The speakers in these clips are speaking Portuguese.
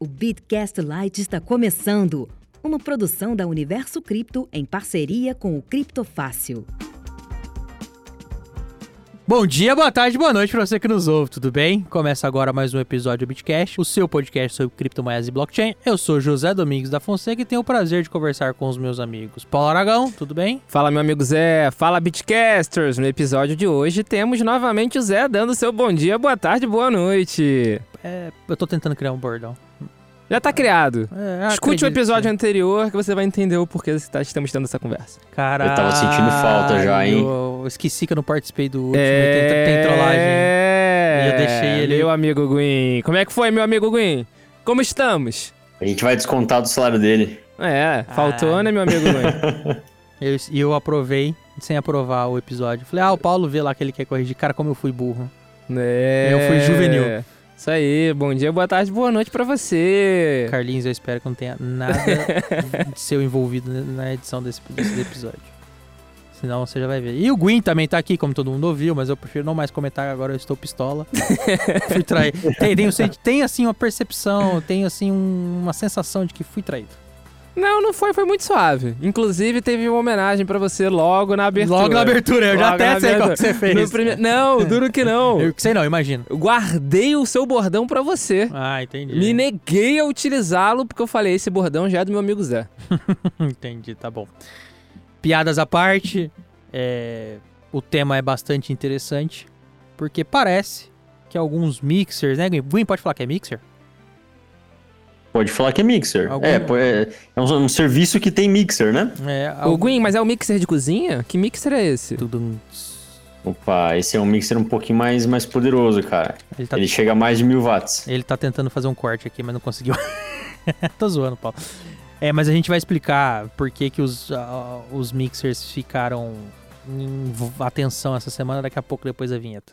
O Bitcast Lite está começando. Uma produção da Universo Cripto em parceria com o Criptofácil. Bom dia, boa tarde, boa noite para você que nos ouve, tudo bem? Começa agora mais um episódio do Bitcast, o seu podcast sobre criptomoedas e blockchain. Eu sou José Domingos da Fonseca e tenho o prazer de conversar com os meus amigos. Paulo Aragão, tudo bem? Fala, meu amigo Zé. Fala, Bitcasters. No episódio de hoje temos novamente o Zé dando seu bom dia, boa tarde, boa noite. É, eu tô tentando criar um bordão. Já tá criado. É, Escute acredito o episódio que- anterior que você vai entender o porquê tá- estamos tendo essa conversa. Caralho, Eu tava sentindo falta já, hein? Eu esqueci que eu não participei do último, tem, tem trollagem. É. E eu deixei ele- Meu amigo Gwyn. Como é que foi, meu amigo Gwyn? Como estamos? A gente vai descontar do salário dele. É, faltou, Ah. né, meu amigo? Eu- E eu, aprovei, sem aprovar o episódio. Falei, ah, o Paulo vê lá que ele quer corrigir. Cara, como eu fui burro. é. Eu fui juvenil. Isso aí, bom dia, boa tarde, boa noite pra você. Carlinhos, eu espero que não tenha nada de seu envolvido na edição desse, desse episódio. Senão você já vai ver. E o Gwyn também tá aqui, como todo mundo ouviu, mas eu prefiro não mais comentar agora, eu estou pistola. fui traído. Tem, tem, tem, assim uma percepção, tem assim um- uma sensação de que fui traído. Não, não foi, foi muito suave. Inclusive, teve uma homenagem pra você logo na abertura. Logo na abertura, eu já Logo até na sei qual que você fez. Prime- Não, duro que não. Eu sei não, imagino. Eu guardei o seu bordão pra você. Ah, entendi. Me neguei a utilizá-lo porque eu falei, esse bordão já é do meu amigo Zé. Entendi, tá bom. Piadas à parte, é, o tema é bastante interessante, porque parece que alguns mixers, né? Gui, pode falar que é mixer? Pode falar que é mixer. Algum- É, é, é um, um serviço que tem mixer, né? É, Ô, Gwyn, mas é o mixer de cozinha? Que mixer é esse? Tudum. Opa, esse é um mixer um pouquinho mais, mais poderoso, cara. Ele tá, Ele chega a mais de mil watts. ele tá tentando fazer um corte aqui, mas não conseguiu. Tô zoando, Paulo. É, mas a gente vai explicar por que, que os, ah, os mixers ficaram em atenção essa semana, daqui a pouco depois da vinheta.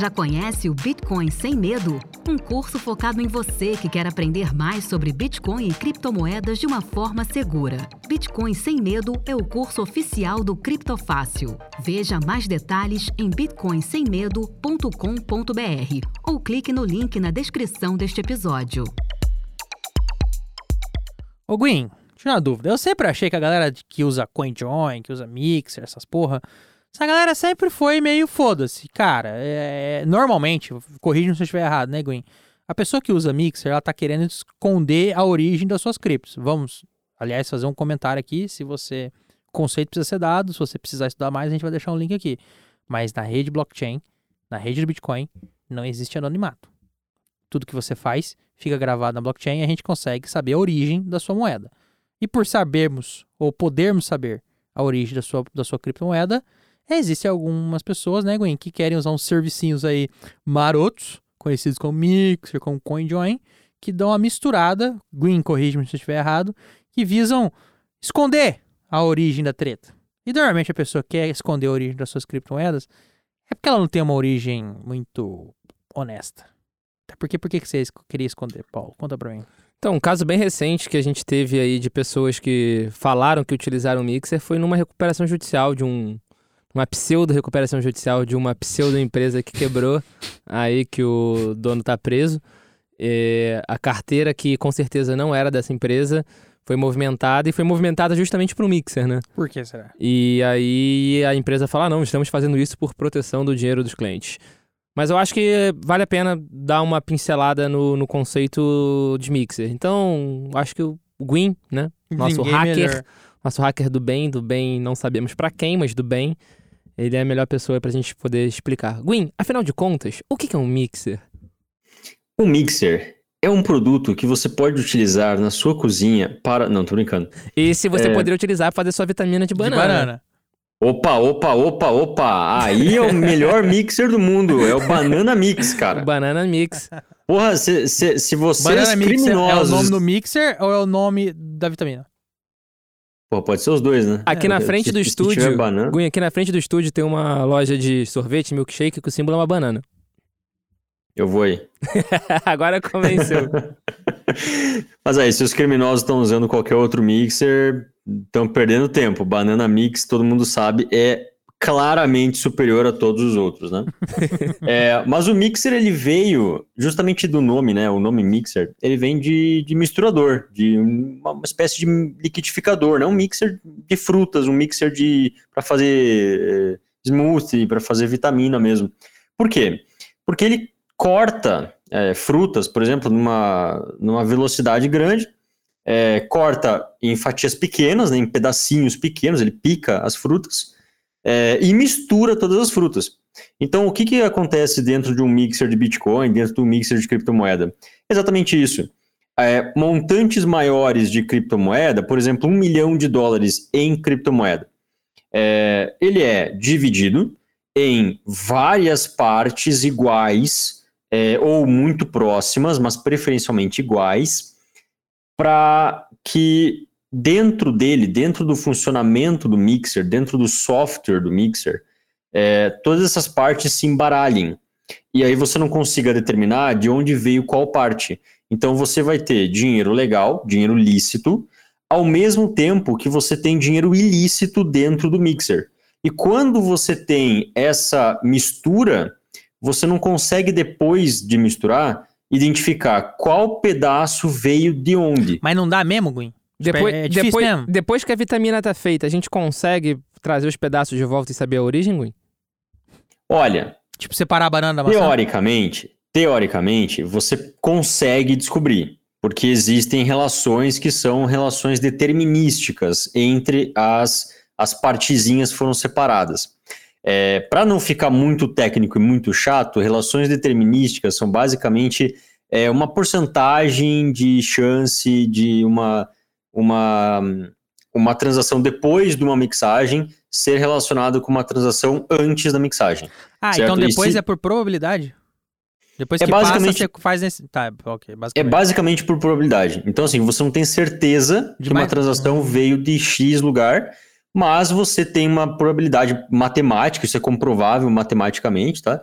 Já conhece o Bitcoin Sem Medo? Um curso focado em você que quer aprender mais sobre Bitcoin e criptomoedas de uma forma segura. Bitcoin Sem Medo é o curso oficial do Criptofácil. Veja mais detalhes em bitcoinsemmedo.com.br ou clique no link na descrição deste episódio. Ô, Gwyn, tira uma dúvida. Eu sempre achei que a galera que usa CoinJoin, que usa Mixer, essas porra, essa galera sempre foi meio foda-se. Cara, é, normalmente, corrija se eu estiver errado, né, Gwyn? A pessoa que usa Mixer, ela tá querendo esconder a origem das suas criptos. Vamos, aliás, fazer um comentário aqui. Se você. Conceito precisa ser dado. Se você precisar estudar mais, a gente vai deixar um link aqui. Mas na rede blockchain, na rede do Bitcoin, não existe anonimato. Tudo que você faz fica gravado na blockchain e a gente consegue saber a origem da sua moeda. E por sabermos, ou podermos saber a origem da sua, da sua criptomoeda, existem algumas pessoas, né, Gwen, que querem usar uns servicinhos aí marotos, conhecidos como Mixer, como CoinJoin, que dão uma misturada, Gwen, corrige-me se eu estiver errado, que visam esconder a origem da treta. E normalmente a pessoa quer esconder a origem das suas criptomoedas é porque ela não tem uma origem muito honesta. Até porque, por que que você queria esconder, Paulo? Conta pra mim. Então, um caso bem recente que a gente teve aí de pessoas que falaram que utilizaram o mixer foi numa recuperação judicial de um uma pseudo recuperação judicial de uma pseudo empresa que quebrou aí que o dono tá preso. É, a carteira que com certeza não era dessa empresa foi movimentada e foi movimentada justamente para o mixer, né? Por que será? E aí a empresa fala: "Ah, não, estamos fazendo isso por proteção do dinheiro dos clientes. Mas eu acho que vale a pena dar uma pincelada no, no conceito de mixer. Então, acho que o Gwyn, né? Nosso Ninguém hacker, melhor. nosso hacker do bem, do bem não sabemos pra quem, mas do bem, ele é a melhor pessoa pra gente poder explicar. Gwyn, afinal de contas, o que é um mixer? O mixer é um produto que você pode utilizar na sua cozinha para. Não, tô brincando. Esse você É. poderia utilizar pra fazer sua vitamina de De banana. banana. Opa, opa, opa, opa! Aí é o melhor mixer do mundo. É o Banana Mix, cara. banana mix. Porra, se, se, se vocês Banana Mixer é o criminosos... nome do mixer ou é o nome da vitamina? Pô, pode ser os dois, né? Aqui É, na frente do se tiver estúdio, Gunha, aqui na frente do estúdio tem uma loja de sorvete, milkshake, que o símbolo é uma banana. Eu vou aí. Agora convenceu. Mas aí, se os criminosos estão usando qualquer outro mixer, estão perdendo tempo. Banana Mix, todo mundo sabe, é claramente superior a todos os outros, né? É, mas o mixer, ele veio justamente do nome, né? O nome mixer, ele vem de, de misturador, de uma, uma espécie de liquidificador, né? Um mixer de frutas, um mixer de para fazer eh, smoothie, para fazer vitamina mesmo. Por quê? Porque ele corta é, frutas, por exemplo, numa, numa velocidade grande, é, corta em fatias pequenas, né, em pedacinhos pequenos, ele pica as frutas é, e mistura todas as frutas. Então, o que, que acontece dentro de um mixer de Bitcoin, dentro de um mixer de criptomoeda? Exatamente isso. É, montantes maiores de criptomoeda, por exemplo, um milhão de dólares em criptomoeda, é, ele é dividido em várias partes iguais é, ou muito próximas, mas preferencialmente iguais, para que dentro dele, dentro do funcionamento do mixer, dentro do software do mixer, é, todas essas partes se embaralhem. E aí você não consiga determinar de onde veio qual parte. Então você vai ter dinheiro legal, dinheiro lícito, ao mesmo tempo que você tem dinheiro ilícito dentro do mixer. E quando você tem essa mistura, você não consegue, depois de misturar, identificar qual pedaço veio de onde. Mas não dá mesmo, Gwen? Depois, é difícil depois, mesmo. depois que a vitamina tá feita, a gente consegue trazer os pedaços de volta e saber a origem, Gui? Olha, Tipo, separar a banana da maçã? teoricamente, teoricamente, você consegue descobrir, porque existem relações que são relações determinísticas entre as, as partezinhas que foram separadas. É, Para não ficar muito técnico e muito chato, relações determinísticas são basicamente é, uma porcentagem de chance de uma, uma, uma transação depois de uma mixagem ser relacionada com uma transação antes da mixagem. Ah, certo, então depois se- é por probabilidade? Depois É que basicamente- passa, você faz nesse... Tá, ok, É basicamente. basicamente por probabilidade. Então, assim, você não tem certeza De que uma mais- transação veio de X lugar, mas você tem uma probabilidade matemática, isso é comprovável matematicamente, tá?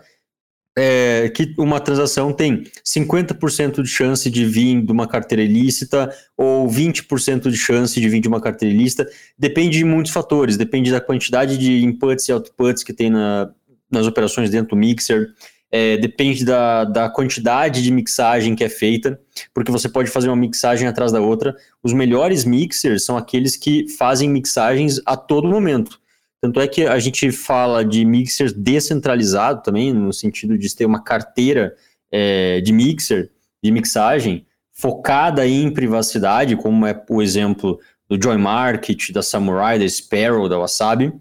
É, que uma transação tem 50% de chance de vir de uma carteira ilícita ou 20% de chance de vir de uma carteira ilícita. Depende de muitos fatores, depende da quantidade de inputs e outputs que tem na- nas operações dentro do mixer, é, depende da, da quantidade de mixagem que é feita, porque você pode fazer uma mixagem atrás da outra. Os melhores mixers são aqueles que fazem mixagens a todo momento. Tanto é que a gente fala de mixers descentralizado também, no sentido de ter uma carteira é, de mixer, de mixagem, focada em privacidade, como é o exemplo do Joy Market, da Samurai, da Sparrow, da Wasabi.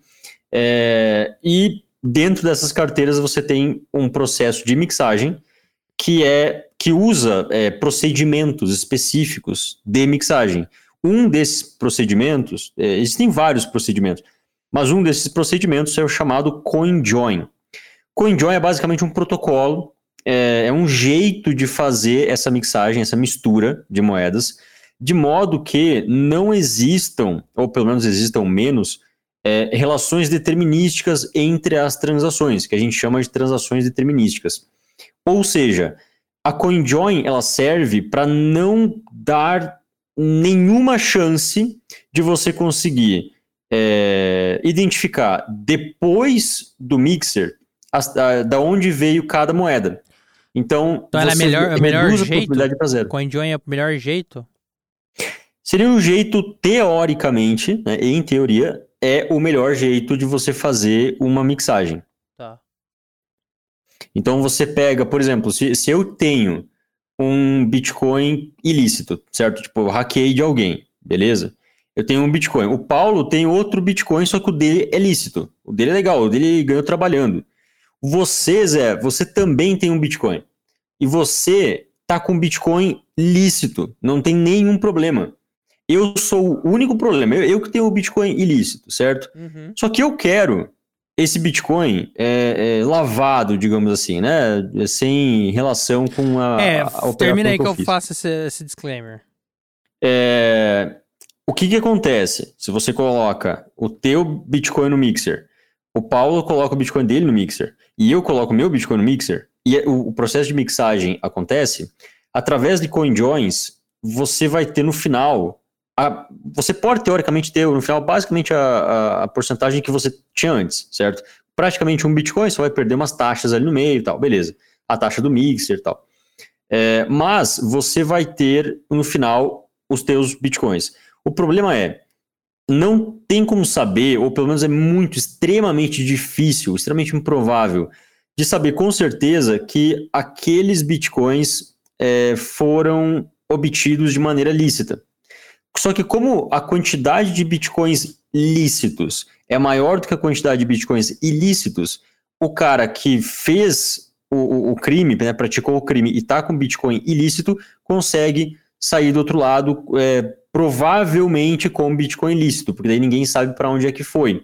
É, e dentro dessas carteiras você tem um processo de mixagem que é que usa é, procedimentos específicos de mixagem. Um desses procedimentos, é, existem vários procedimentos, mas um desses procedimentos é o chamado CoinJoin. CoinJoin é basicamente um protocolo, é, é um jeito de fazer essa mixagem, essa mistura de moedas, de modo que não existam, ou pelo menos existam menos, é, relações determinísticas entre as transações, que a gente chama de transações determinísticas. Ou seja, a CoinJoin ela serve para não dar nenhuma chance de você conseguir é, identificar depois do mixer as- a- da onde veio cada moeda. Então, Então ela é melhor- é melhor jeito? CoinJoin é o melhor jeito? Seria um jeito, teoricamente, né, em teoria, é o melhor jeito de você fazer uma mixagem. Tá. Então você pega, por exemplo, se, se eu tenho um Bitcoin ilícito, certo? Tipo, eu hackei de alguém, beleza? Eu tenho um Bitcoin. O Paulo tem outro Bitcoin, só que o dele é lícito. O dele é legal, o dele ganhou trabalhando. Você, Zé, você também tem um Bitcoin. E você tá com Bitcoin lícito, não tem nenhum problema. Eu sou o único problema, eu, eu que tenho o Bitcoin ilícito, certo? Só que eu quero esse Bitcoin é, é lavado, digamos assim, né? Sem relação com a, é, a operação termina aí que eu eu faço esse, esse disclaimer. É, o que que acontece se você coloca o teu Bitcoin no Mixer, o Paulo coloca o Bitcoin dele no Mixer e eu coloco o meu Bitcoin no Mixer e o, o processo de mixagem acontece através de CoinJoins, você vai ter no final a- você pode teoricamente ter no final basicamente a, a- a porcentagem que você tinha antes, certo? Praticamente um Bitcoin, você vai perder umas taxas ali no meio e tal, beleza. A taxa do Mixer e tal. É, mas você vai ter no final os teus Bitcoins. O problema é, não tem como saber, ou pelo menos é muito, extremamente difícil, extremamente improvável, de saber com certeza que aqueles Bitcoins é, foram obtidos de maneira lícita. Só que como a quantidade de bitcoins lícitos é maior do que a quantidade de bitcoins ilícitos, o cara que fez o, o- crime, né, praticou o crime e está com bitcoin ilícito, consegue sair do outro lado, é, provavelmente com bitcoin lícito, porque daí ninguém sabe para onde é que foi.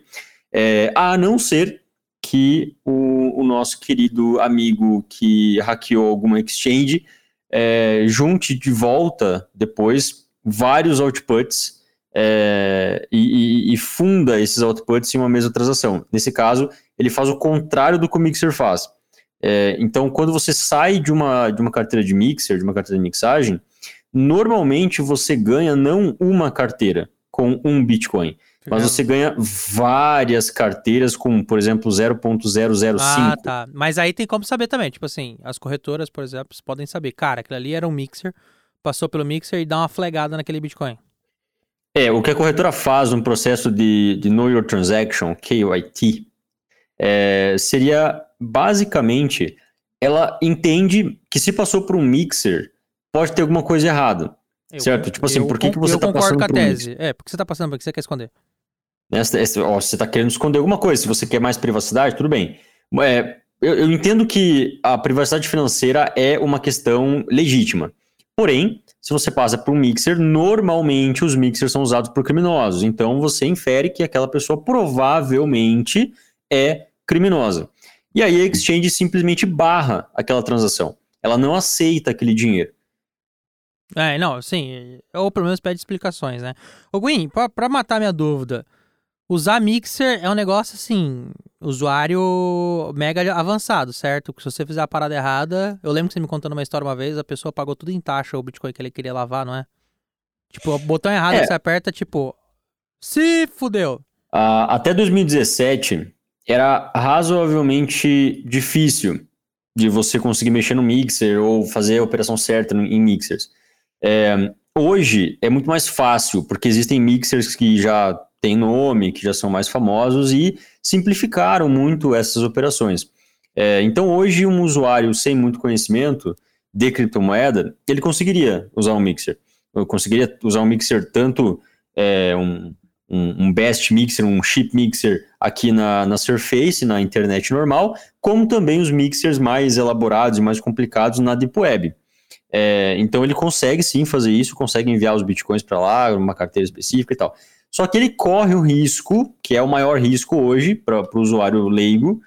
É, a não ser que o, o nosso querido amigo que hackeou alguma exchange é, junte de volta depois vários outputs é, e, e- funda esses outputs em uma mesma transação. Nesse caso, ele faz o contrário do que o Mixer faz. É, então, quando você sai de uma, de uma carteira de Mixer, de uma carteira de mixagem, normalmente você ganha não uma carteira com um Bitcoin, mas você ganha várias carteiras com, por exemplo, 0.005. Ah, tá. Mas aí tem como saber também. Tipo assim, as corretoras, por exemplo, podem saber. Cara, aquilo ali era um mixer, passou pelo mixer e dá uma flegada naquele Bitcoin. É, o que a corretora faz no processo de, de Know Your Transaction, KYT, é, seria basicamente ela entende que se passou por um mixer, pode ter alguma coisa errada. Eu- Certo, tipo assim, eu por que que você eu tá passando com a por tese. É, por que você tá passando? Por que você quer esconder? Essa- essa- ó, você está querendo esconder alguma coisa. Se você quer mais privacidade, tudo bem. É, eu, eu entendo que a privacidade financeira é uma questão legítima. Porém, se você passa por um mixer, normalmente os mixers são usados por criminosos. Então você infere que aquela pessoa provavelmente é criminosa. E aí a exchange simplesmente barra aquela transação. Ela não aceita aquele dinheiro. É, não, sim. Ou pelo menos pede explicações, né? Ô, Gwen, pra, pra matar minha dúvida, usar mixer é um negócio assim, usuário mega avançado, certo? Que se você fizer a parada errada, eu lembro que você me contando uma história uma vez, a pessoa pagou tudo em taxa o Bitcoin que ele queria lavar, não é? Tipo, o botão errado É. que você aperta, tipo, se fudeu. Ah, até 2017 era razoavelmente difícil de você conseguir mexer no mixer ou fazer a operação certa em mixers. É, hoje é muito mais fácil, porque existem mixers que já têm nome, que já são mais famosos e simplificaram muito essas operações. É, então hoje um usuário sem muito conhecimento de criptomoeda, ele conseguiria usar um mixer. Eu conseguiria usar um mixer tanto é, um, um, um best mixer, um chip mixer aqui na, na Surface, na internet normal, como também os mixers mais elaborados e mais complicados na Deep Web. É, então ele consegue sim fazer isso, consegue enviar os bitcoins para lá, uma carteira específica e tal. Só que ele corre o risco, que é o maior risco hoje para o usuário leigo,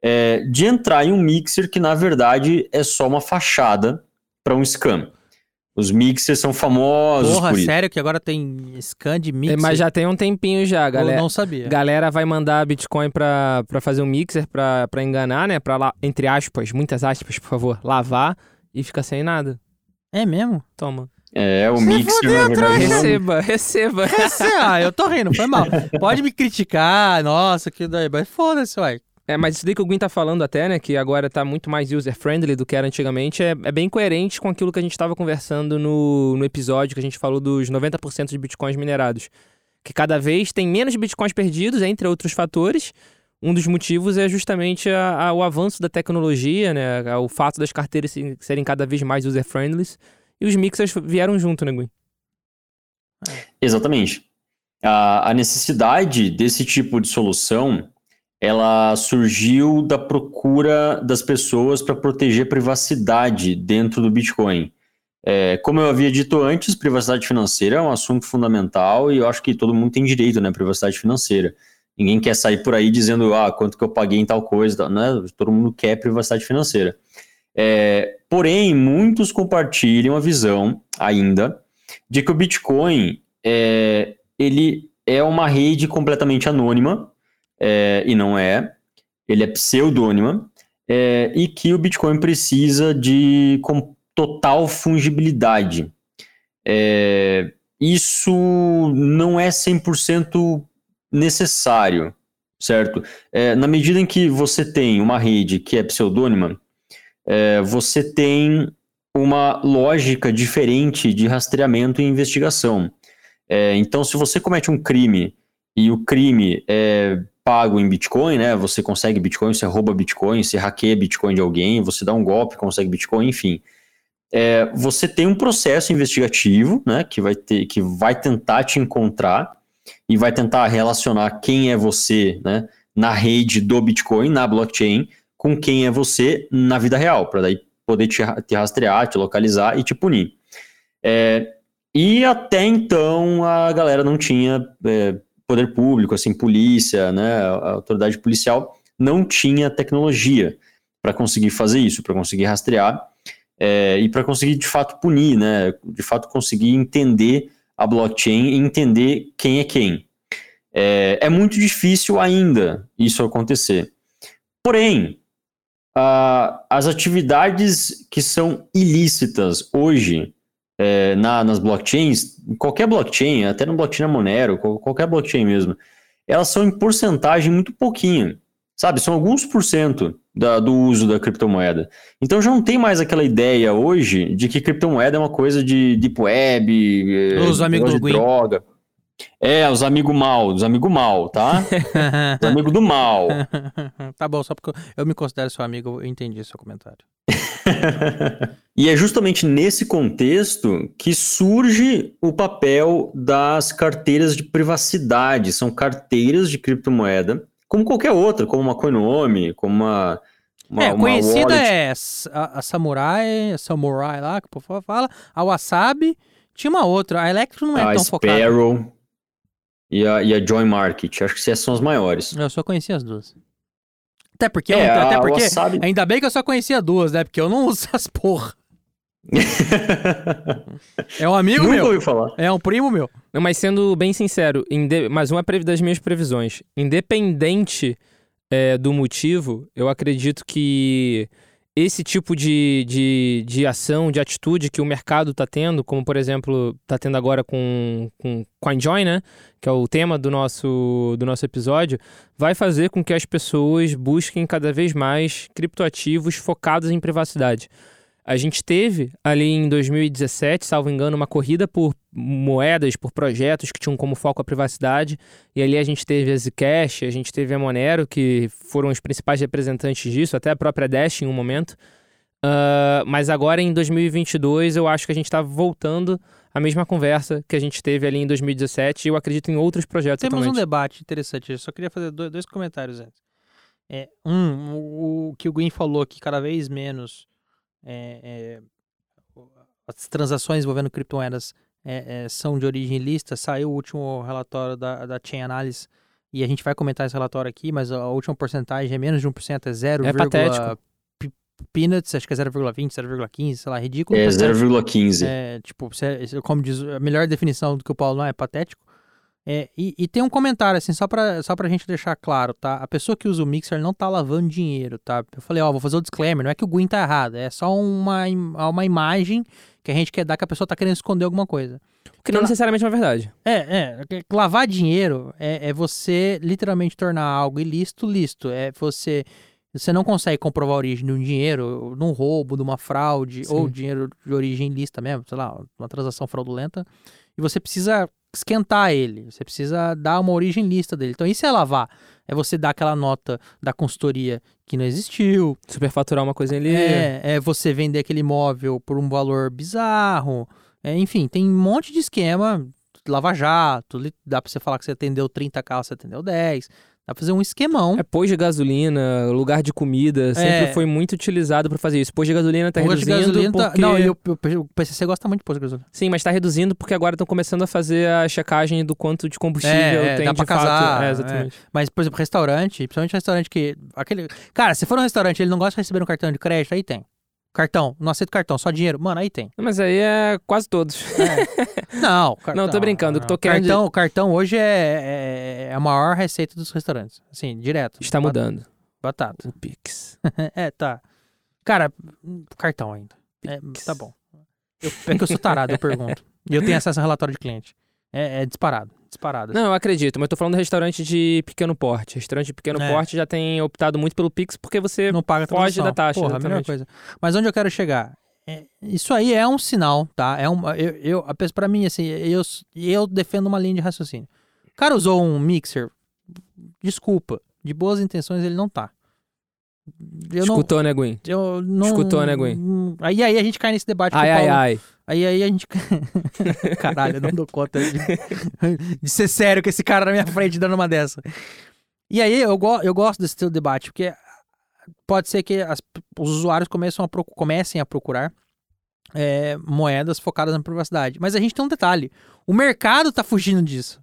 é, de entrar em um mixer que na verdade é só uma fachada para um scam. Os mixers são famosos Porra, por isso. sério que agora tem scan de mixer? É, Mas já tem um tempinho já, Eu galera. não sabia. Galera vai mandar Bitcoin pra, pra fazer um mixer pra, pra enganar, né? Pra, lá, entre aspas, muitas aspas, por favor, lavar e fica sem nada. É mesmo? Toma. É, o mixer fudeu, na verdade não- Receba, receba. Esse, ah, eu tô rindo, foi mal. Pode me criticar, nossa, que daí, mas foda-se, uai. É, mas isso daí que o Gui tá falando até, né? Que agora tá muito mais user-friendly do que era antigamente, é, é bem coerente com aquilo que a gente tava conversando no, no episódio que a gente falou dos 90% de bitcoins minerados. Que cada vez tem menos bitcoins perdidos, entre outros fatores. Um dos motivos é justamente a- a- o avanço da tecnologia, né? O fato das carteiras se- serem cada vez mais user-friendly. E os mixers vieram junto, né, Gui? Exatamente. A, a necessidade desse tipo de solução, ela surgiu da procura das pessoas para proteger a privacidade dentro do Bitcoin. É, como eu havia dito antes, privacidade financeira é um assunto fundamental e eu acho que todo mundo tem direito né, à privacidade financeira. Ninguém quer sair por aí dizendo, ah, quanto que eu paguei em tal coisa, né? Todo mundo quer privacidade financeira. É, porém, muitos compartilham a visão ainda de que o Bitcoin é, ele é uma rede completamente anônima, é, e não é, ele é pseudônima, é, e que o Bitcoin precisa de com total fungibilidade. É, isso não é 100% necessário, certo? É, na medida em que você tem uma rede que é pseudônima, é, você tem uma lógica diferente de rastreamento e investigação. É, então, se você comete um crime e o crime é pago em Bitcoin, né? Você consegue Bitcoin, você rouba Bitcoin, você hackeia Bitcoin de alguém, você dá um golpe, consegue Bitcoin, enfim. É, você tem um processo investigativo, né? Que vai ter, que vai tentar te encontrar e vai tentar relacionar quem é você, né? Na rede do Bitcoin, na blockchain, com quem é você na vida real, para daí poder te, te, rastrear, te localizar e te punir. É, e até então a galera não tinha é, poder público, assim, polícia, né, a autoridade policial não tinha tecnologia para conseguir fazer isso, para conseguir rastrear é, e para conseguir de fato punir, né, de fato conseguir entender a blockchain e entender quem é quem. É, é muito difícil ainda isso acontecer. Porém, as atividades que são ilícitas hoje é, na, nas blockchains, qualquer blockchain, até no blockchain Monero, qualquer blockchain mesmo, elas são em porcentagem muito pouquinho, sabe? São alguns por cento da, do uso da criptomoeda. Então já não tem mais aquela ideia hoje de que criptomoeda é uma coisa de deep web, os é, amigos de do droga. É, os amigos mal, os amigos mal, tá? os amigos do mal. tá bom, só porque eu me considero seu amigo, eu entendi seu comentário. e é justamente nesse contexto que surge o papel das carteiras de privacidade. São carteiras de criptomoeda, como qualquer outra, como uma Coinome, como uma. uma é, uma conhecida wallet. é a, a Samurai, a Samurai lá, que o povo fala, a Wasabi. Tinha uma outra, a Electro não é a tão focada. Sparrow e a, e a Join Market. Acho que essas são as maiores. Eu só conhecia as duas. Até porque, É, eu- até porque Wasabi- ainda bem que eu só conhecia duas, né? Porque eu não uso essas porra. É um amigo Nunca meu. ouvi falar. É um primo meu. Não, mas sendo bem sincero, mais uma previ- das minhas previsões. Independente é, do motivo, eu acredito que esse tipo de, de, de ação, de atitude que o mercado está tendo, como por exemplo, está tendo agora com, com CoinJoin, né? Que é o tema do nosso, do nosso episódio, vai fazer com que as pessoas busquem cada vez mais criptoativos focados em privacidade. A gente teve ali em 2017, salvo engano, uma corrida por moedas, por projetos que tinham como foco a privacidade. E ali a gente teve a Zcash, a gente teve a Monero, que foram os principais representantes disso, até a própria Dash em um momento. Ah, mas agora em 2022 eu acho que a gente está voltando à mesma conversa que a gente teve ali em 2017 e eu acredito em outros projetos Temos um debate interessante. Eu só queria fazer dois, comentários antes. É, um, o, que o Gwen falou que cada vez menos é, é, as transações envolvendo criptomoedas é, é, são de origem ilícita. Saiu o último relatório da, da Chain Analysis e a gente vai comentar esse relatório aqui, mas a última porcentagem é menos de 1%, é 0, É patético. peanuts, acho que é 0,20, 0,15, sei lá, ridículo. É patético. 0,15. É, tipo, você- como diz, a melhor definição do que o Paulo não é patético. É, e, e tem um comentário, assim, só pra, só pra gente deixar claro, tá? A pessoa que usa o Mixer não tá lavando dinheiro, tá? Eu falei, ó, vou fazer o disclaimer, não é que o Gwyn tá errado, é só uma, uma imagem que a gente quer dar que a pessoa tá querendo esconder alguma coisa. Que não necessariamente é uma verdade. É, é, lavar dinheiro é, é você literalmente tornar algo ilícito lícito. É você. Você não consegue comprovar a origem de um dinheiro, num roubo, numa fraude, Sim. ou dinheiro de origem ilícita mesmo, sei lá, uma transação fraudulenta. E você precisa esquentar ele, você precisa dar uma origem lista dele. Então, isso é lavar. É você dar aquela nota da consultoria que não existiu, Superfaturar uma coisa ali. é, é você vender aquele imóvel por um valor bizarro. É, enfim, tem um monte de esquema. Lava jato, dá pra você falar que você atendeu 30k, você atendeu 10. Dá pra fazer um esquemão. É pôs de gasolina, lugar de comida, sempre É. foi muito utilizado pra fazer isso. Pôs de gasolina tá de reduzindo gasolina tá- porque... Não, e o, o PCC gosta muito de posto de gasolina. Sim, mas tá reduzindo porque agora estão começando a fazer a checagem do quanto de combustível É, é, tem dá de pra fato. casar, É, é. exatamente. Mas, por exemplo, restaurante, principalmente restaurante que. Aquele. Cara, se for um restaurante ele não gosta de receber um cartão de crédito, aí tem. Cartão, não aceito cartão, só dinheiro. Mano, aí tem. Mas aí é quase todos. Não, cartão, Não, tô brincando, o que tô querendo Cartão, cartão hoje é, é, é a maior receita dos restaurantes. Assim, direto. Está Bat- mudando. Batata. O Pix. é, tá. Cara, cartão ainda. É, tá bom. Eu, é que eu sou tarado, eu pergunto. E eu tenho acesso a relatório de cliente. É, é disparado. Disparado. assim. Não, eu acredito, mas tô falando de restaurante de pequeno porte. Restaurante de pequeno É. porte já tem optado muito pelo Pix porque você não paga foge da taxa, Porra, a melhor exatamente. coisa. Mas onde eu quero chegar? É, isso aí é um sinal, tá? É um, eu, eu, a pessoa- pra mim, assim, eu, eu defendo uma linha de raciocínio. O cara usou um mixer, desculpa, de boas intenções ele não tá. Eu não, escutou, né, Gwen? eu não, Escutou, né, Gwen? Aí, aí a gente cai nesse debate com Ai, ai, Paulo. ai. Aí, aí a gente. Caralho, eu não dou conta de, de ser sério com esse cara na minha frente dando uma dessa. E aí eu, go- eu gosto desse teu debate, porque pode ser que as- os usuários a comecem a procurar é, moedas focadas na privacidade. Mas a gente tem um detalhe: o mercado tá fugindo disso.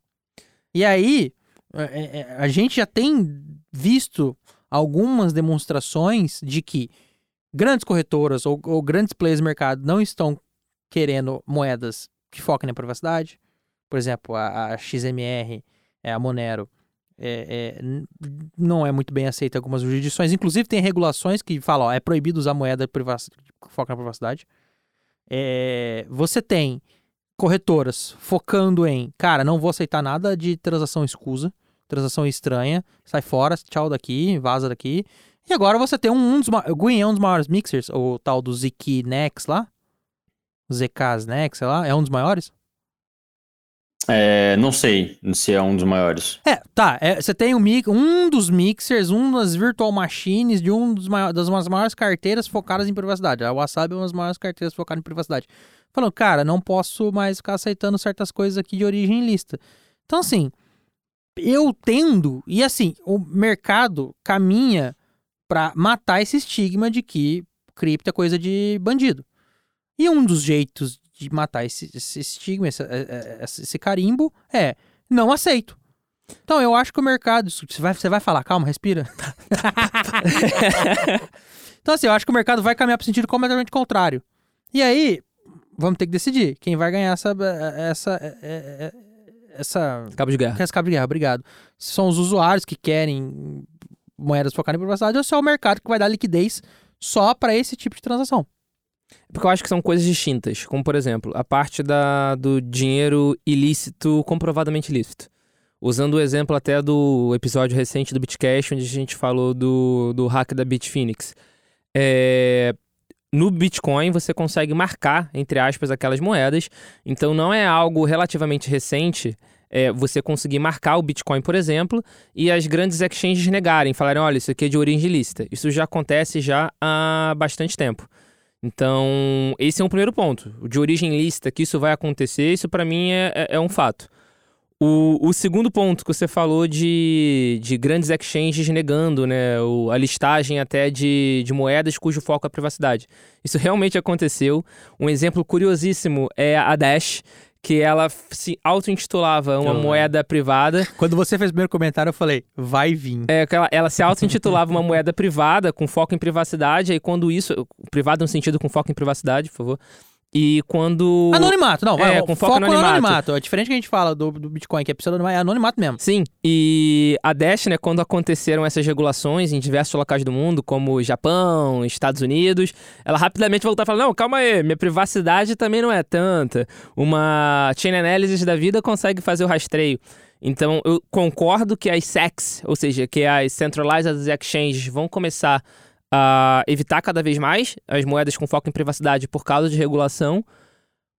E aí, é, é, a gente já tem visto algumas demonstrações de que grandes corretoras ou, ou grandes players do mercado não estão querendo moedas que foquem na privacidade. Por exemplo, a, a XMR, é, a Monero, é, é, não é muito bem aceita em algumas jurisdições. Inclusive, tem regulações que falam, ó, é proibido usar moeda que foca na privacidade. É, você tem corretoras focando em, cara, não vou aceitar nada de transação escusa, transação estranha, sai fora, tchau daqui, vaza daqui. E agora você tem um, um dos um dos maiores mixers, o tal do ZK Nex lá. ZK Nex, sei lá, é um dos maiores? É, não sei se é um dos maiores. É, tá. é, você tem um, um dos mixers, um das virtual machines de um dos mai- das umas maiores carteiras focadas em privacidade. A Wasabi é uma das maiores carteiras focadas em privacidade. Falando, cara, não posso mais ficar aceitando certas coisas aqui de origem lista. Então, assim, eu tendo, e assim, o mercado caminha pra matar esse estigma de que cripto é coisa de bandido. E um dos jeitos de matar esse, esse estigma, esse, é- é- esse carimbo, é não aceito. Então, eu acho que o mercado. Você vai, você vai falar, calma, respira. então, assim, eu acho que o mercado vai caminhar para sentido completamente contrário. E aí, vamos ter que decidir quem vai ganhar essa. Essa. é- é- essa Cabo de guerra. essa cabo de guerra, obrigado. Se são os usuários que querem moedas focadas em privacidade ou se é o mercado que vai dar liquidez só para esse tipo de transação. Porque eu acho que são coisas distintas. Como, por exemplo, a parte da, do dinheiro ilícito, comprovadamente ilícito. Usando o exemplo até do episódio recente do Bitcash, onde a gente falou do, do hack da Bitfinex. É, no Bitcoin, você consegue marcar, entre aspas, aquelas moedas. Então, não é algo relativamente recente é, você conseguir marcar o Bitcoin, por exemplo, e as grandes exchanges negarem, falarem, olha, isso aqui é de origem ilícita. Isso já acontece já há bastante tempo. Então, esse é um primeiro ponto. De origem lícita, que isso vai acontecer, isso para mim é, é- é um fato. O, o segundo ponto que você falou de, de grandes exchanges negando né, o- a listagem até de, de moedas cujo foco é a privacidade. Isso realmente aconteceu. Um exemplo curiosíssimo é a Dash, que ela se auto-intitulava uma Eu moeda privada Quando você fez o primeiro comentário, eu falei, vai vir. é, ela, ela se auto-intitulava uma moeda privada com foco em privacidade, aí quando isso. Privado no sentido com foco em privacidade, por favor. E quando. Anonimato, não. É, vai, com foco no no anonimato. anonimato. É diferente que a gente fala do, do Bitcoin, que é pseudonimado, é anonimato mesmo. Sim, e a Dash, né, quando aconteceram essas regulações em diversos locais do mundo, como Japão, Estados Unidos, ela rapidamente voltou a falar: não, calma aí, minha privacidade também não é tanta. Uma chain analysis da vida consegue fazer o rastreio. Então, eu concordo que as SECs, ou seja, que as Centralized Exchanges, vão começar a evitar cada vez mais as moedas com foco em privacidade por causa de regulação.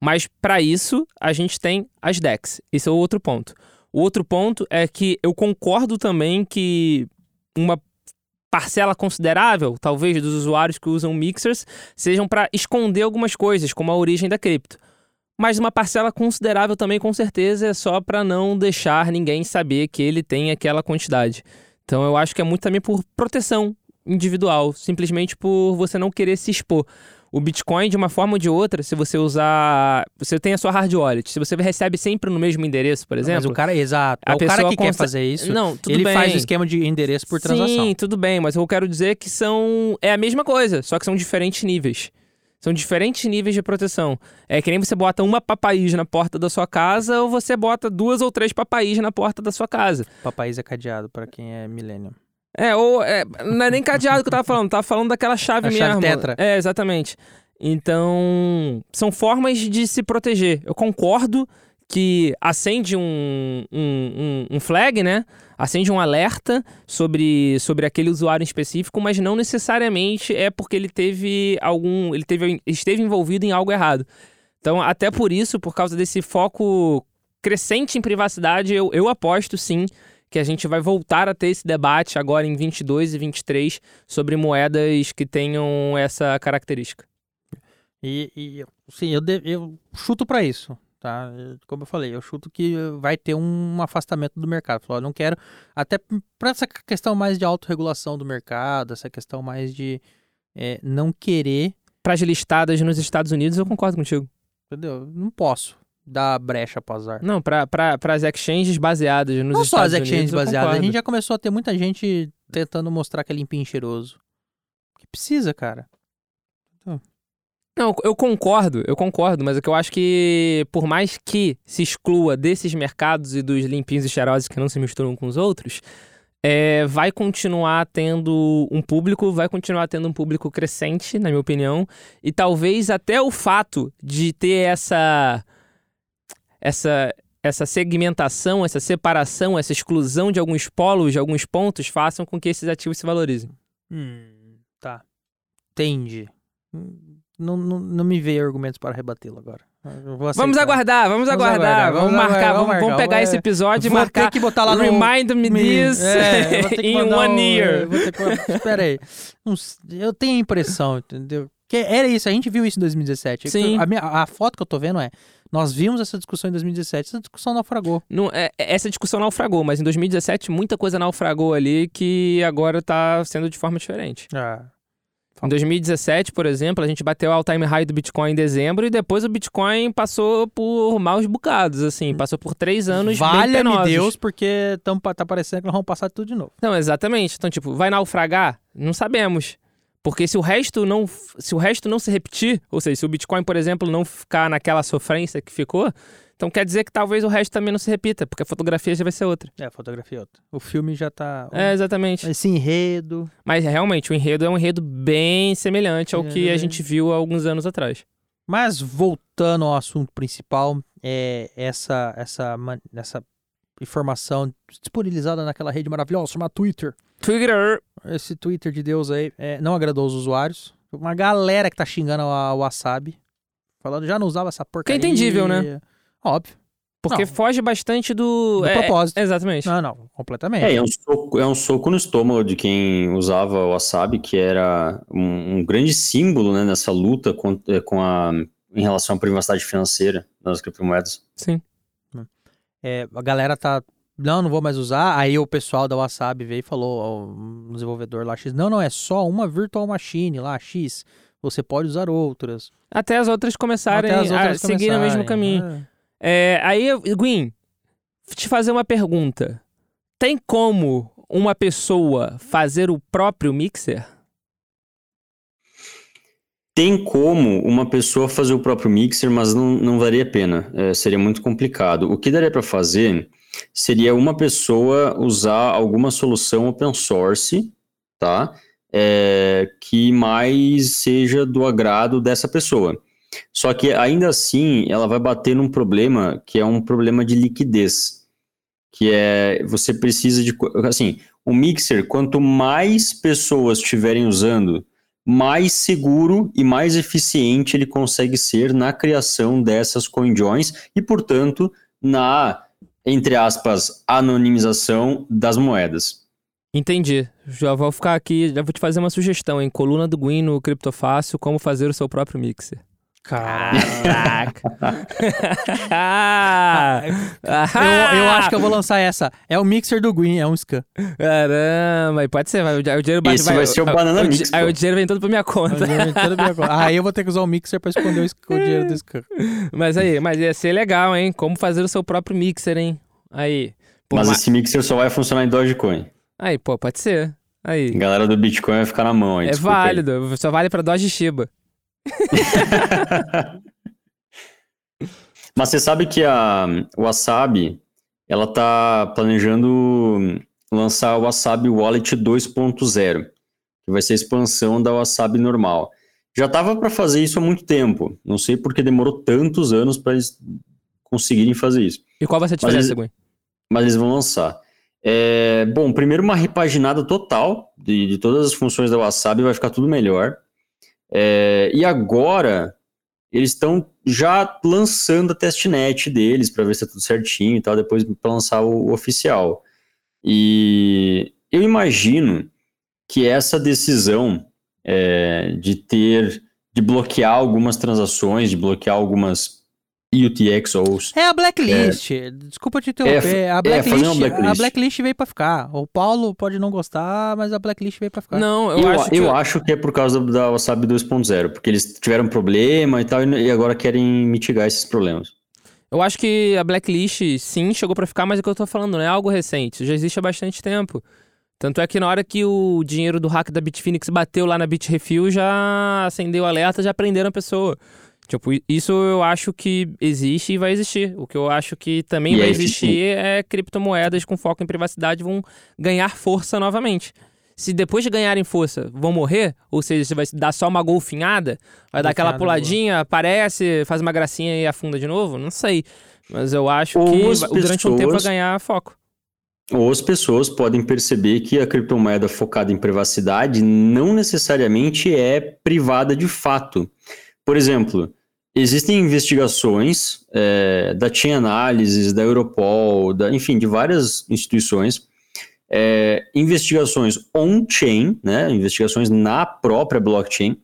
Mas, para isso, a gente tem as DEX. Esse é o outro ponto. O outro ponto é que eu concordo também que uma parcela considerável, talvez, dos usuários que usam mixers sejam para esconder algumas coisas, como a origem da cripto. Mas uma parcela considerável também, com certeza, é só para não deixar ninguém saber que ele tem aquela quantidade. Então eu acho que é muito também por proteção individual, simplesmente por você não querer se expor. O Bitcoin, de uma forma ou de outra, se você usar. Você tem a sua hard wallet. Se você recebe sempre no mesmo endereço, por exemplo. Mas o cara, exato. a o cara pessoa que quer fazer isso, Não, tudo ele bem. faz o esquema de endereço por transação. Sim, tudo bem, mas eu quero dizer que são. É a mesma coisa, só que são diferentes níveis. São diferentes níveis de proteção. É que nem você bota uma papaís na porta da sua casa ou você bota duas ou três papaís na porta da sua casa. Papaís é cadeado pra quem é millennium. É, ou. é, não é nem cadeado que eu tava falando, tava falando daquela chave A mesmo. chave tetra. É, exatamente. Então, são formas de se proteger. Eu concordo que acende um, um, um, um flag, né? Acende um alerta sobre, sobre aquele usuário em específico, mas não necessariamente é porque ele teve algum. ele teve, esteve envolvido em algo errado. Então, até por isso, por causa desse foco crescente em privacidade, eu, eu aposto sim que a gente vai voltar a ter esse debate agora em 22 e 23 sobre moedas que tenham essa característica. E, e sim, eu, de- eu chuto pra isso, tá? Como eu falei, eu chuto que vai ter um afastamento do mercado. Falou, eu não quero, até pra essa questão mais de autorregulação do mercado, essa questão mais de é, não querer, Para as listadas nos Estados Unidos, eu concordo contigo. entendeu? Não posso dar brecha pro azar. Não, para as exchanges baseadas nos não só Estados as exchanges Unidos, baseadas, a gente já começou a ter muita gente tentando mostrar que é limpinho e cheiroso. Que precisa, cara. Não, eu concordo, eu concordo, mas é que eu acho que por mais que se exclua desses mercados e dos limpinhos e cheirosos que não se misturam com os outros, é, vai continuar tendo um público, vai continuar tendo um público crescente, na minha opinião, e talvez até o fato de ter essa essa essa segmentação, essa separação, essa exclusão de alguns polos, de alguns pontos, façam com que esses ativos se valorizem. Hum, tá. Entendi. Não, não, não me veio argumentos para rebatê-lo agora. Vamos aguardar, vamos, Vamos aguardar, aguardar, vamos, marcar, aguardar, vamos, vamos vamos marcar. pegar É, esse episódio e marcar. ter que botar lá no... Remind me this É, in one um- year. que... Espera aí. Eu tenho a impressão, entendeu? Que era isso, a gente viu isso em 2017. Sim. A, minha- a foto que eu tô vendo é, nós vimos essa discussão em 2017, essa discussão naufragou. Não, é- essa discussão naufragou, mas em 2017 muita coisa naufragou ali que agora tá sendo de forma diferente. Ah, Em 2017, por exemplo, a gente bateu o all-time high do Bitcoin em dezembro e depois o Bitcoin passou por maus bocados, assim, passou por três anos Valha-me. Deus, porque pa- tá parecendo que nós vamos passar tudo de novo. Não, exatamente. Então, tipo, vai naufragar? Não sabemos. Porque se o resto não, se o resto não se repetir, ou seja, se o Bitcoin, por exemplo, não ficar naquela sofrência que ficou, então quer dizer que talvez o resto também não se repita, porque a fotografia já vai ser outra. É, a fotografia é outra. O filme já tá... É, exatamente. Esse enredo... Mas realmente, o enredo é um enredo bem semelhante ao que É. a gente viu há alguns anos atrás. Mas voltando ao assunto principal, é essa essa essa informação disponibilizada naquela rede maravilhosa chamada Twitter. Twitter. Esse Twitter de Deus aí é, não agradou os usuários. Uma galera que tá xingando a Wasabi, falando já não usava essa porcaria. entendível, né? Óbvio. Porque Não. foge bastante do. Do é, propósito. Exatamente. Não, não, completamente. É, é um, soco, é um soco no estômago de quem usava o wasabi, que era um, um grande símbolo né, nessa luta com, com a, em relação à privacidade financeira das criptomoedas. Sim. É, a galera tá. Não, não vou mais usar. Aí o pessoal da Wasabi veio e falou, um desenvolvedor lá X. Não, não, é só uma virtual machine lá, X. Você pode usar outras. Até as outras começarem as outras a seguir no mesmo começarem. caminho. É. É, aí, eu- Gwyn, te fazer uma pergunta. Tem como uma pessoa fazer o próprio mixer? Tem como uma pessoa fazer o próprio mixer, mas não, não a pena. É, seria muito complicado. O que daria para fazer seria uma pessoa usar alguma solução open source, tá? É, que mais seja do agrado dessa pessoa. Só que ainda assim, ela vai bater num problema que é um problema de liquidez, que é você precisa de assim, o mixer, quanto mais pessoas estiverem usando, mais seguro e mais eficiente ele consegue ser na criação dessas coinjoins e, portanto, na, entre aspas, anonimização das moedas. Entendi. Já vou ficar aqui, já vou te fazer uma sugestão, em coluna do Gwyn no Criptofácil, como fazer o seu próprio mixer. Caraca. ah, Eu, eu acho que eu vou lançar essa. É o mixer do Green, é um scan. Caramba, pode ser, vai, o, di- o dinheiro bate, Esse vai ser o Banana Mix, Aí o dinheiro vem todo pra minha conta. Aí eu vou ter que usar o mixer pra esconder o, o dinheiro do scan. Mas aí, mas ia ser legal, hein? Como fazer o seu próprio mixer, hein? Aí. Pô, Mas ma- esse mixer só vai funcionar em Dogecoin. Aí, pô, pode ser. Aí. A galera do Bitcoin vai ficar na mão aí. É desculpa aí. válido, só vale pra Doge Shiba. Mas você sabe que a Wasabi, ela tá planejando lançar o Wasabi Wallet 2.0, que vai ser a expansão da Wasabi normal. Já tava para fazer isso há muito tempo. Não sei porque demorou tantos anos para eles conseguirem fazer isso. E qual vai ser a Mas diferença, eles- Gwen? mas eles vão lançar. É, bom, primeiro uma repaginada total de, de todas as funções da Wasabi, vai ficar tudo melhor. É, e agora eles estão já lançando a testnet deles para ver se tá tudo certinho e tal, depois para lançar o, o oficial. E eu imagino que essa decisão é, de ter, de bloquear algumas transações, de bloquear algumas UTXOs, É a blacklist. Desculpa te interromper. É, a, é, blacklist uma blacklist. a blacklist veio pra ficar. O Paulo pode não gostar, mas a blacklist veio pra ficar. Não, eu, Eu, acho que. eu acho que é por causa da Wasabi 2.0, porque eles tiveram problema e tal, e agora querem mitigar esses problemas. Eu acho que a blacklist, sim, chegou pra ficar, mas é o que eu tô falando, não é algo recente. Isso já existe há bastante tempo. Tanto é que na hora que o dinheiro do hack da Bitfinex bateu lá na Bitrefill, já acendeu o alerta, já prenderam a pessoa. Tipo, isso eu acho que existe e vai existir. O que eu acho que também E vai é existir é criptomoedas com foco em privacidade vão ganhar força novamente. Se depois de ganharem força vão morrer, ou seja, você vai dar só uma golfinhada, vai dar aquela Golfinhada boa. puladinha, aparece, faz uma gracinha e afunda de novo, não sei. Mas eu acho Ou que durante um tempo vai pessoas- ganhar foco. Ou as pessoas podem perceber que a criptomoeda focada em privacidade não necessariamente é privada de fato. Por exemplo, existem investigações é, da Chain Analysis, da Europol, da, enfim, de várias instituições, é, investigações on-chain, né, investigações na própria blockchain,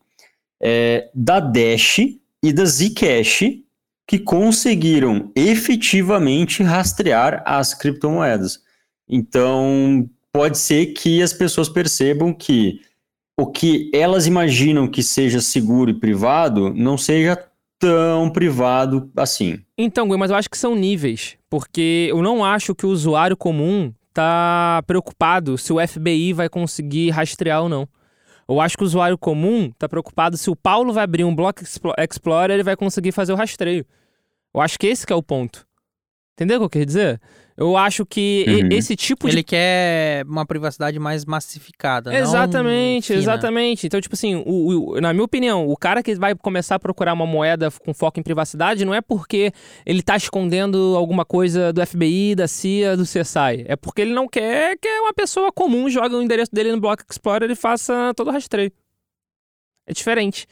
é, da Dash e da Zcash, que conseguiram efetivamente rastrear as criptomoedas. Então, pode ser que as pessoas percebam que o que elas imaginam que seja seguro e privado não seja tão privado assim. Então, Gui, mas eu acho que são níveis. Porque eu não acho que o usuário comum tá preocupado se o FBI vai conseguir rastrear ou não. Eu acho que o usuário comum tá preocupado se o Paulo vai abrir um Block Explo- Explorer ele vai conseguir fazer o rastreio. Eu acho que esse que é o ponto. Entendeu o que eu quero dizer? Eu acho que Uhum. esse tipo de Ele quer uma privacidade mais massificada. Exatamente, exatamente. Então, tipo assim, o- o- na minha opinião, o cara que vai começar a procurar uma moeda com foco em privacidade não é porque ele tá escondendo alguma coisa do FBI, da CIA, do CSI. É porque ele não quer que uma pessoa comum jogue o endereço dele no Block Explorer e faça todo o rastreio. É diferente.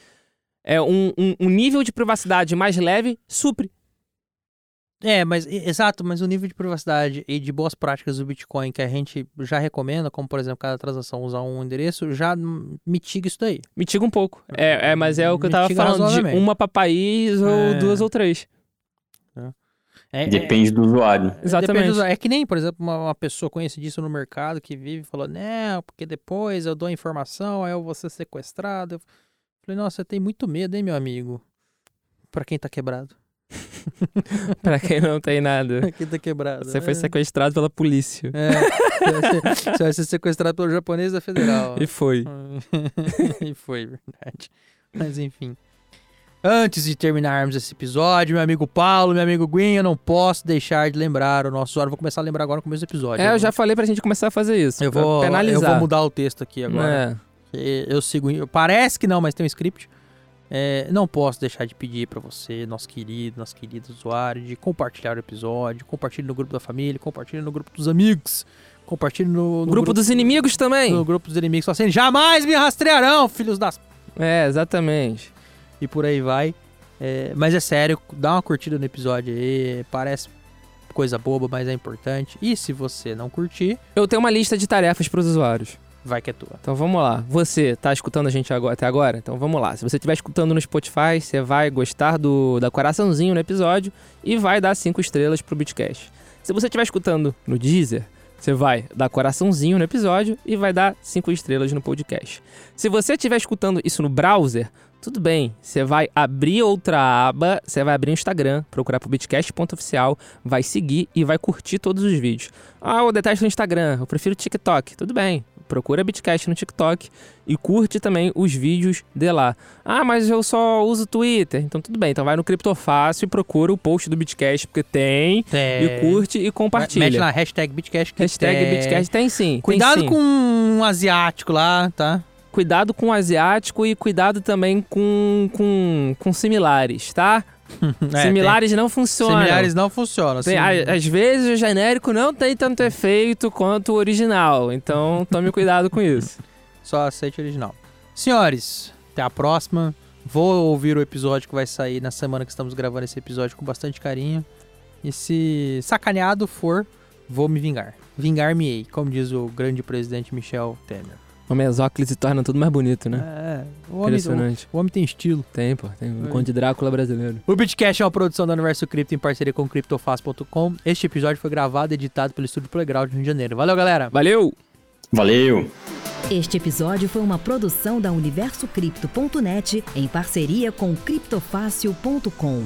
É um, um- um nível de privacidade mais leve supre. É, mas exato, mas o nível de privacidade e de boas práticas do Bitcoin que a gente já recomenda, como por exemplo, cada transação usar um endereço, já mitiga isso daí. Mitiga um pouco. É, é, mas é o que eu tava Mitiga falando, de uma pra país ou É. duas ou três. É, Depende do usuário. é, Exatamente. depende do- é que nem, por exemplo, uma, uma pessoa conhecidíssima no mercado que vive e falou, não, porque depois eu dou a informação, aí eu vou ser sequestrado. Eu falei, nossa, você tem muito medo, hein, meu amigo? Pra quem tá quebrado. pra quem não tem nada. Quem tá quebrado. Você foi É. sequestrado pela polícia. É, você vai ser- sequestrado pelo japonês da federal. E foi. e foi, verdade. Mas enfim. Antes de terminarmos esse episódio, meu amigo Paulo, meu amigo Gwen, eu não posso deixar de lembrar o nosso usuário. Vou começar a lembrar agora no começo do episódio. É, eu já falei pra gente começar a fazer isso. eu vou, penalizar. eu vou mudar o texto aqui agora. É. Eu sigo. Parece que não, mas tem um script. É, não posso deixar de pedir pra você, nosso querido, nosso querido usuário, de compartilhar o episódio, compartilhe no grupo da família, compartilhe no grupo dos amigos, compartilhe no, no grupo, dos inimigos também. no grupo dos inimigos, assim, jamais me rastrearão, filhos das É, exatamente. e por aí vai. É, mas é sério, dá uma curtida no episódio aí, parece coisa boba, mas é importante. E se você não curtir, Eu tenho uma lista de tarefas pros usuários. Vai que é tua. Então vamos lá. Você tá escutando a gente agora, até agora? Então vamos lá. Se você estiver escutando no Spotify, você vai gostar do da coraçãozinho no episódio e vai dar cinco estrelas pro Bitcast. Se você estiver escutando no Deezer, você vai dar coraçãozinho no episódio e vai dar cinco estrelas no podcast. Se você estiver escutando isso no browser, tudo bem, você vai abrir outra aba, você vai abrir o Instagram, procurar por bitcast.oficial, vai seguir e vai curtir todos os vídeos. Ah, eu detesto o Instagram, eu prefiro o TikTok. Tudo bem, procura Bitcast no TikTok e curte também os vídeos de lá. Ah, mas eu só uso Twitter. Então tudo bem, então vai no Criptofácil e procura o post do Bitcast, porque tem, e curte e compartilha. Mete lá, hashtag Bitcast. Hashtag tem. Bitcast tem sim. tem Cuidado sim. com um asiático lá, tá? Cuidado com o asiático e cuidado também com, com, com similares, tá? É, similares não tem- funcionam. Similares não funcionam. Tem- assim. às vezes o genérico não tem tanto efeito quanto o original, então tome cuidado com isso. Só aceite o original. Senhores, até a próxima. Vou ouvir o episódio que vai sair na semana que estamos gravando esse episódio com bastante carinho. E se sacaneado for, vou me vingar. Vingar-me-ei, como diz o grande presidente Michel Temer. O mesóclise se torna tudo mais bonito, né? É, o homem, Impressionante. o, o homem tem estilo. Tem, pô. Tem o É. Conde Drácula brasileiro. O Bitcast é uma produção da Universo Cripto em parceria com CryptoFast.com. Este episódio foi gravado e editado pelo Estúdio Playground Rio de Janeiro. Valeu, galera! Valeu! Valeu! Este episódio foi uma produção da UniversoCripto.net em parceria com criptofácil.com.